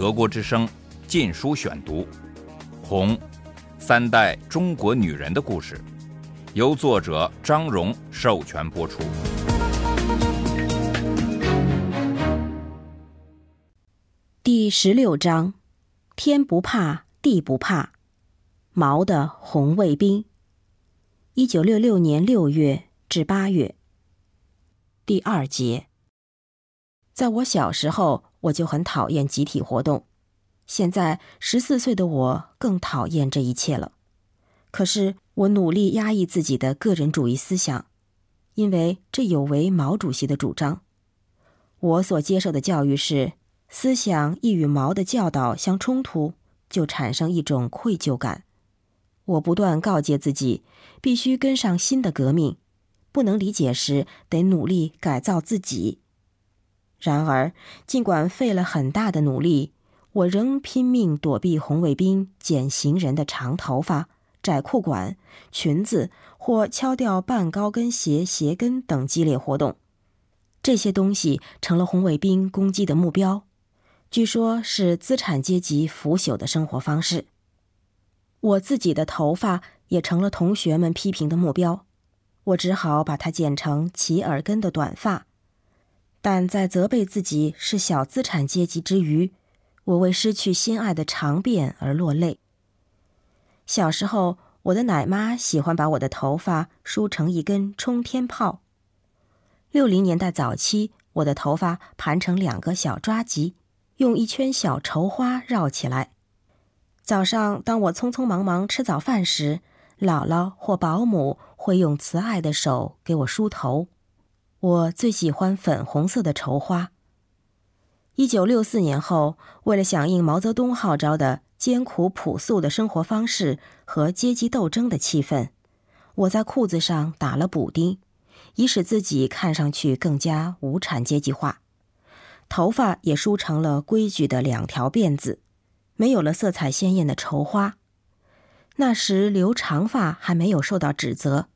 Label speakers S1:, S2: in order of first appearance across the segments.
S1: 德国之声《禁书选读》，《红》，三代中国女人的故事，由作者张荣授权播出。
S2: 第十六章：天不怕地不怕，毛的红卫兵。一九六六年六月至八月。第二节。在我小时候，我就很讨厌集体活动。现在十四岁的我更讨厌这一切了。可是我努力压抑自己的个人主义思想，因为这有违毛主席的主张。我所接受的教育是，思想一与毛的教导相冲突，就产生一种愧疚感。我不断告诫自己，必须跟上新的革命，不能理解时得努力改造自己。然而，尽管费了很大的努力，我仍拼命躲避红卫兵剪行人的长头发、窄裤管、裙子或敲掉半高跟鞋鞋跟等激烈活动。这些东西成了红卫兵攻击的目标，据说是资产阶级腐朽的生活方式。我自己的头发也成了同学们批评的目标，我只好把它剪成齐耳根的短发。但在责备自己是小资产阶级之余，我为失去心爱的长辫而落泪。小时候，我的奶妈喜欢把我的头发梳成一根冲天炮。六零年代早期，我的头发盘成两个小抓髻，用一圈小绸花绕起来。早上，当我匆匆忙忙吃早饭时，姥姥或保姆会用慈爱的手给我梳头。我最喜欢粉红色的绸花。一九六四年后，为了响应毛泽东号召的艰苦朴素的生活方式和阶级斗争的气氛，我在裤子上打了补丁，以使自己看上去更加无产阶级化。头发也梳成了规矩的两条辫子，没有了色彩鲜艳的绸花。那时留长发还没有受到指责。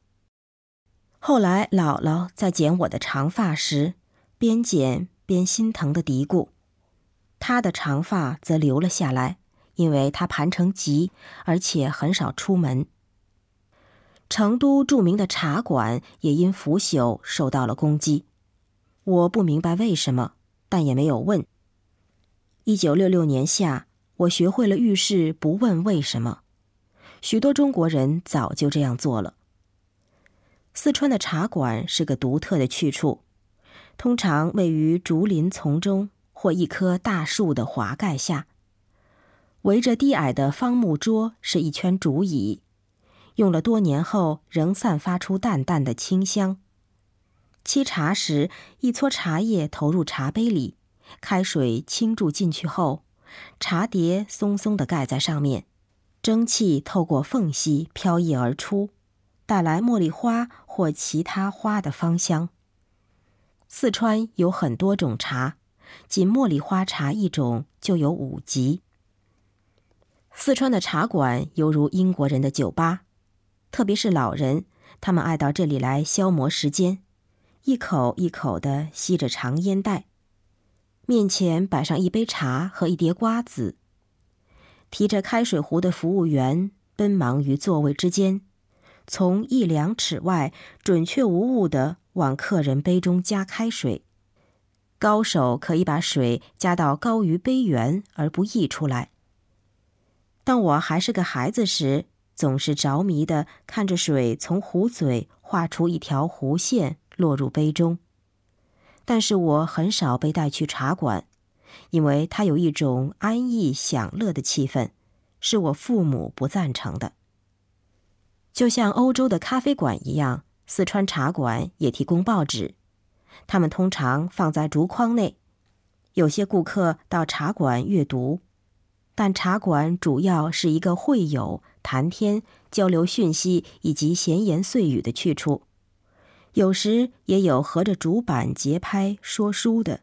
S2: 后来，姥姥在剪我的长发时，边剪边心疼的嘀咕：“她的长发则留了下来，因为她盘成髻，而且很少出门。”成都著名的茶馆也因腐朽受到了攻击，我不明白为什么，但也没有问。一九六六年夏，我学会了遇事不问为什么，许多中国人早就这样做了。四川的茶馆是个独特的去处，通常位于竹林丛中或一棵大树的华盖下。围着低矮的方木桌是一圈竹椅，用了多年后仍散发出淡淡的清香。沏茶时，一撮茶叶投入茶杯里，开水倾注进去后，茶碟松松地盖在上面，蒸汽透过缝隙飘逸而出。带来茉莉花或其他花的芳香。四川有很多种茶，仅茉莉花茶一种就有五级。四川的茶馆犹如英国人的酒吧，特别是老人，他们爱到这里来消磨时间，一口一口的吸着长烟袋，面前摆上一杯茶和一碟瓜子，提着开水壶的服务员奔忙于座位之间。从一两尺外，准确无误地往客人杯中加开水。高手可以把水加到高于杯缘而不溢出来。当我还是个孩子时，总是着迷地看着水从壶嘴画出一条弧线落入杯中。但是我很少被带去茶馆，因为它有一种安逸享乐的气氛，是我父母不赞成的。就像欧洲的咖啡馆一样，四川茶馆也提供报纸，他们通常放在竹筐内。有些顾客到茶馆阅读，但茶馆主要是一个会友、谈天、交流讯息以及闲言碎语的去处。有时也有合着竹板节拍说书的。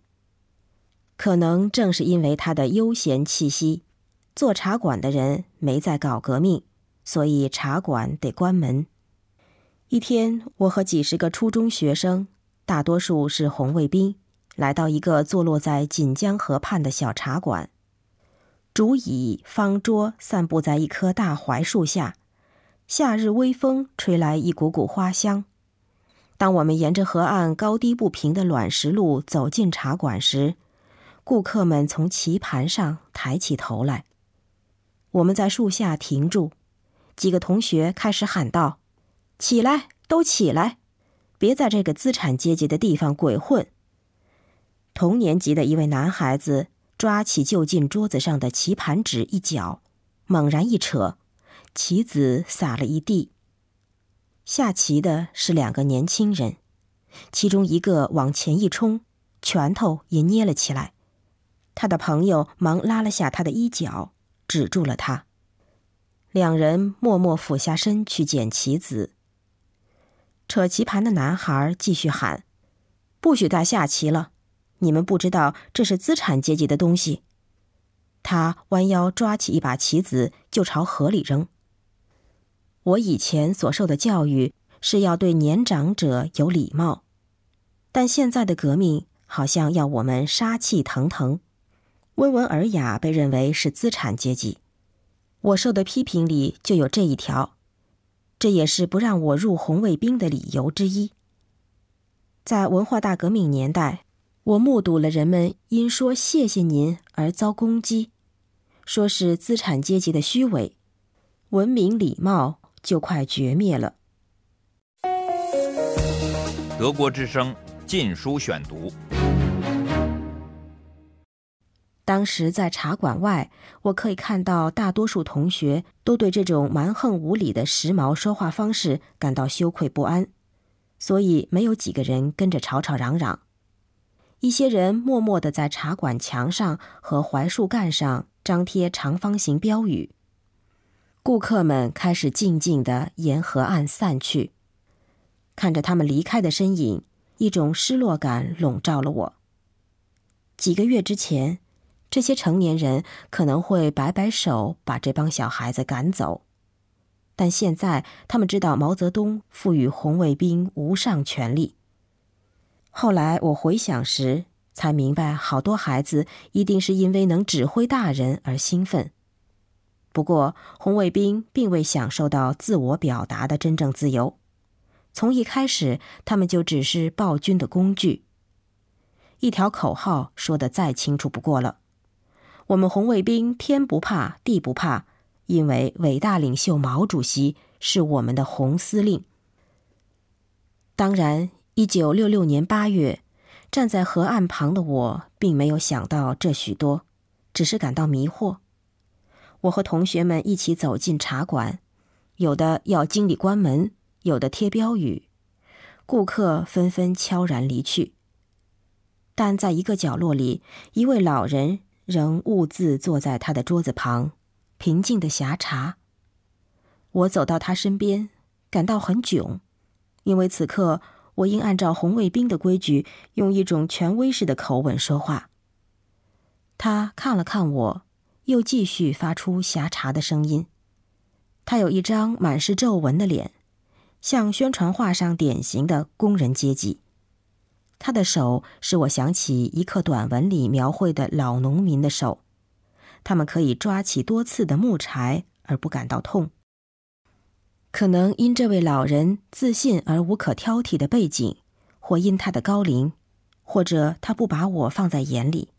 S2: 可能正是因为它的悠闲气息，做茶馆的人没在搞革命。所以茶馆得关门。一天，我和几十个初中学生，大多数是红卫兵，来到一个坐落在锦江河畔的小茶馆。竹椅、方桌散布在一棵大槐树下，夏日微风吹来一股股花香。当我们沿着河岸高低不平的卵石路走进茶馆时，顾客们从棋盘上抬起头来。我们在树下停住，几个同学开始喊道：“起来，都起来！别在这个资产阶级的地方鬼混。”同年级的一位男孩子抓起就近桌子上的棋盘纸一角，猛然一扯，棋子撒了一地。下棋的是两个年轻人，其中一个往前一冲，拳头也捏了起来。他的朋友忙拉了下他的衣角，止住了他。两人默默俯下身去捡棋子。扯棋盘的男孩继续喊：“不许再下棋了！”你们不知道这是资产阶级的东西。他弯腰抓起一把棋子，就朝河里扔。我以前所受的教育是要对年长者有礼貌，但现在的革命好像要我们杀气腾腾，温文尔雅被认为是资产阶级。我受的批评里就有这一条，这也是不让我入红卫兵的理由之一。在文化大革命年代。我目睹了人们因说“谢谢您”而遭攻击，说是资产阶级的虚伪，文明礼貌就快绝灭了。
S1: 德国之声《禁书选读》。
S2: 当时在茶馆外，我可以看到大多数同学都对这种蛮横无理的时髦说话方式感到羞愧不安，所以没有几个人跟着吵吵嚷嚷。一些人默默地在茶馆墙上和槐树干上张贴长方形标语。顾客们开始静静地沿河岸散去，看着他们离开的身影，一种失落感笼罩了我。几个月之前，这些成年人可能会摆摆手把这帮小孩子赶走，但现在他们知道毛泽东赋予红卫兵无上权力。后来我回想时，才明白，好多孩子一定是因为能指挥大人而兴奋。不过，红卫兵并未享受到自我表达的真正自由。从一开始，他们就只是暴君的工具。一条口号说的再清楚不过了：我们红卫兵天不怕地不怕，因为伟大领袖毛主席是我们的红司令。当然。一九六六年八月，站在河岸旁的我，并没有想到这许多，只是感到迷惑。我和同学们一起走进茶馆，有的要经理关门，有的贴标语，顾客纷纷悄然离去。但在一个角落里，一位老人仍兀自坐在他的桌子旁，平静的呷茶。我走到他身边，感到很囧，因为此刻。我应按照红卫兵的规矩，用一种权威式的口吻说话。他看了看我，又继续发出狭茶的声音。他有一张满是皱纹的脸，像宣传画上典型的工人阶级。他的手使我想起一刻短文里描绘的老农民的手，他们可以抓起多刺的木柴而不感到痛。可能因这位老人自信而无可挑剔的背景，或因他的高龄，或者他不把我放在眼里，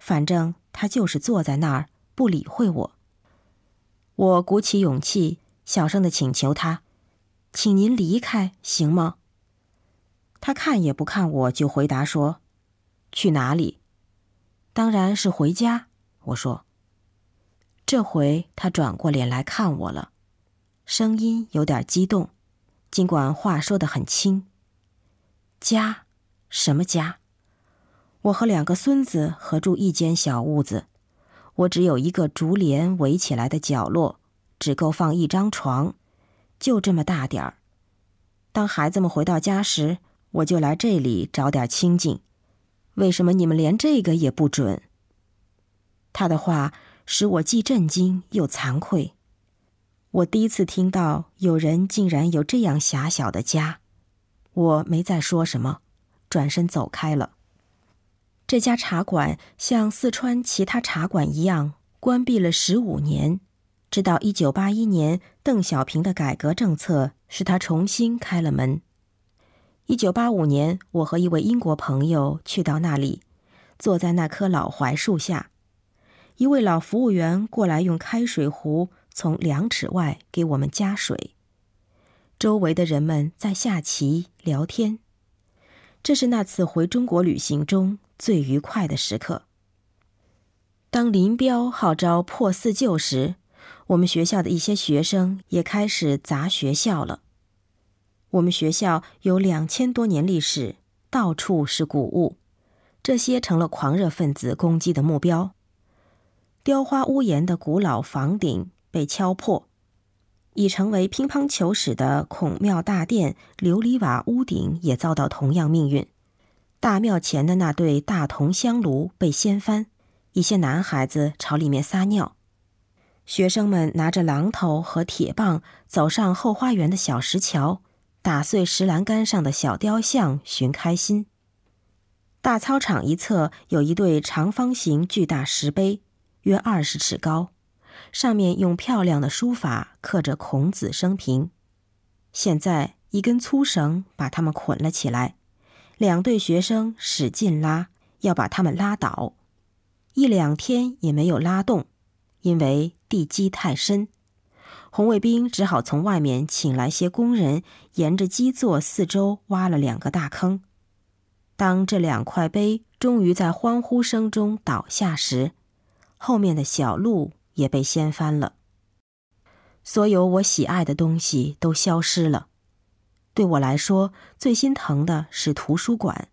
S2: 反正他就是坐在那儿不理会我。我鼓起勇气，小声的请求他：“请您离开，行吗？”他看也不看我，就回答说：“去哪里？当然是回家。”我说。这回他转过脸来看我了。声音有点激动，尽管话说得很轻。家，什么家？我和两个孙子合住一间小屋子，我只有一个竹帘围起来的角落，只够放一张床，就这么大点儿。当孩子们回到家时，我就来这里找点清静。为什么你们连这个也不准？他的话使我既震惊又惭愧。我第一次听到有人竟然有这样狭小的家，我没再说什么，转身走开了。这家茶馆像四川其他茶馆一样关闭了十五年，直到一九八一年，邓小平的改革政策使他重新开了门。一九八五年，我和一位英国朋友去到那里，坐在那棵老槐树下，一位老服务员过来用开水壶从两尺外给我们加水。周围的人们在下棋聊天，这是那次回中国旅行中最愉快的时刻。当林彪号召破四旧时，我们学校的一些学生也开始砸学校了。我们学校有两千多年历史，到处是古物，这些成了狂热分子攻击的目标。雕花屋檐的古老房顶被敲破，已成为乒乓球室的孔庙大殿琉璃瓦屋顶也遭到同样命运。大庙前的那对大铜香炉被掀翻，一些男孩子朝里面撒尿。学生们拿着榔头和铁棒走上后花园的小石桥。打碎石栏杆上的小雕像，寻开心。大操场一侧有一对长方形巨大石碑，约二十尺高，上面用漂亮的书法刻着孔子生平。现在一根粗绳把他们捆了起来，两队学生使劲拉，要把他们拉倒。一两天也没有拉动，因为地基太深。红卫兵只好从外面请来些工人，沿着基座四周挖了两个大坑。当这两块碑终于在欢呼声中倒下时，后面的小路也被掀翻了。所有我喜爱的东西都消失了。对我来说，最心疼的是图书馆，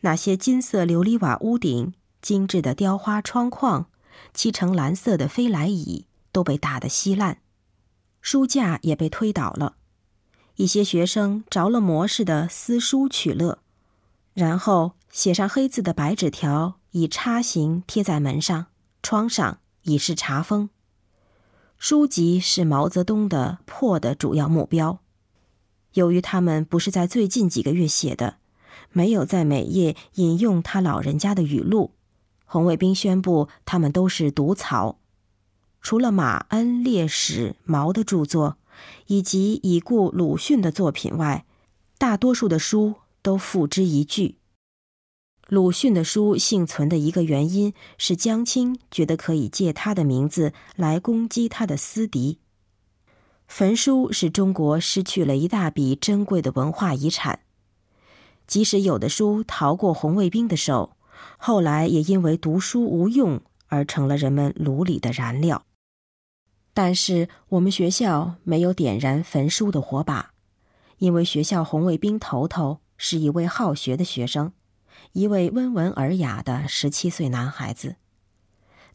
S2: 那些金色琉璃瓦屋顶、精致的雕花窗框、漆成蓝色的飞来椅都被打得稀烂。书架也被推倒了，一些学生着了魔似的撕书取乐，然后写上黑字的白纸条以叉形贴在门上、窗上，以示查封。书籍是毛泽东的破的主要目标，由于他们不是在最近几个月写的，没有在每页引用他老人家的语录，红卫兵宣布他们都是毒草。除了马恩、烈士、毛的著作，以及已故鲁迅的作品外，大多数的书都付之一炬。鲁迅的书幸存的一个原因是江青觉得可以借他的名字来攻击他的私敌。焚书是中国失去了一大笔珍贵的文化遗产，即使有的书逃过红卫兵的手，后来也因为读书无用而成了人们炉里的燃料。但是我们学校没有点燃焚书的火把，因为学校红卫兵头头是一位好学的学生，一位温文尔雅的十七岁男孩子。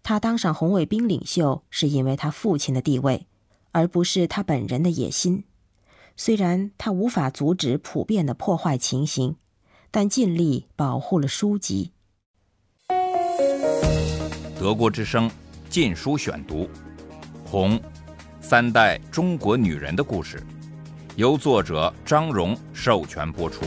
S2: 他当上红卫兵领袖是因为他父亲的地位，而不是他本人的野心。虽然他无法阻止普遍的破坏情形，但尽力保护了书籍。
S1: 德国之声《禁书选读》。红，三代中国女人的故事，由作者张荣授权播出。